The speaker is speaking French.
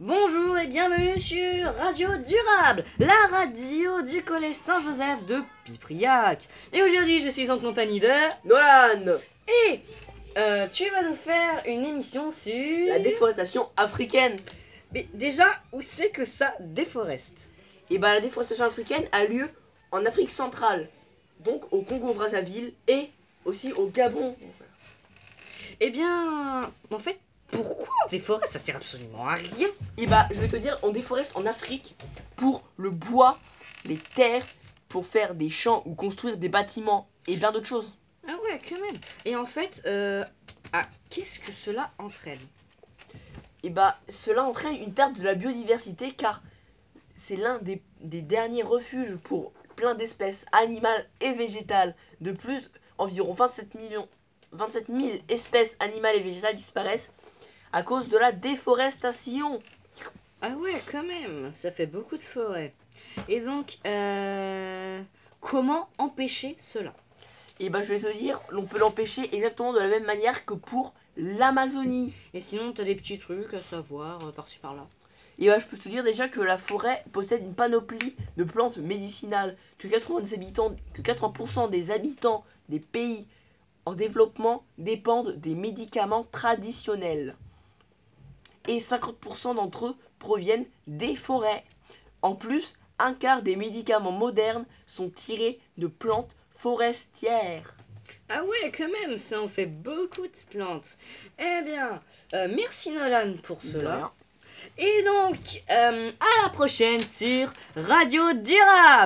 Bonjour et bienvenue sur Radio Durable, la radio du collège Saint-Joseph de Pipriac. Et aujourd'hui, je suis en compagnie de Nolan et euh, tu vas nous faire une émission sur La déforestation africaine. Mais déjà, où c'est que ça déforeste? Et bah la déforestation africaine a lieu en Afrique centrale, donc au Congo-Brazzaville et aussi au Gabon. Eh bien, en fait, pourquoi on déforeste? Ça sert absolument à rien. Et bah je vais te dire, on déforeste en Afrique pour le bois, les terres, pour faire des champs ou construire des bâtiments et bien d'autres choses. Ah ouais, quand même. Et en fait, euh, ah, qu'est-ce que cela entraîne? Et bah cela entraîne une perte de la biodiversité car c'est l'un des, des derniers refuges pour plein d'espèces animales et végétales. De plus, environ 27 millions 27 000 espèces animales et végétales disparaissent à cause de la déforestation. Ah ouais, quand même, ça fait beaucoup de forêts. Et donc, euh, comment empêcher cela? Et bah je vais te dire, on peut l'empêcher exactement de la même manière que pour l'Amazonie. Et sinon, t'as des petits trucs à savoir euh, par-ci par-là. Et bah je peux te dire déjà que la forêt possède une panoplie de plantes médicinales, que 80 des habitants, que 80% des habitants des pays en développement dépendent des médicaments traditionnels. Et 50% d'entre eux proviennent des forêts. En plus, un quart des médicaments modernes sont tirés de plantes forestières. Ah ouais, quand même, ça en fait beaucoup de plantes. Eh bien, euh, merci Nolan pour cela. Et donc, euh, à la prochaine sur Radio Durable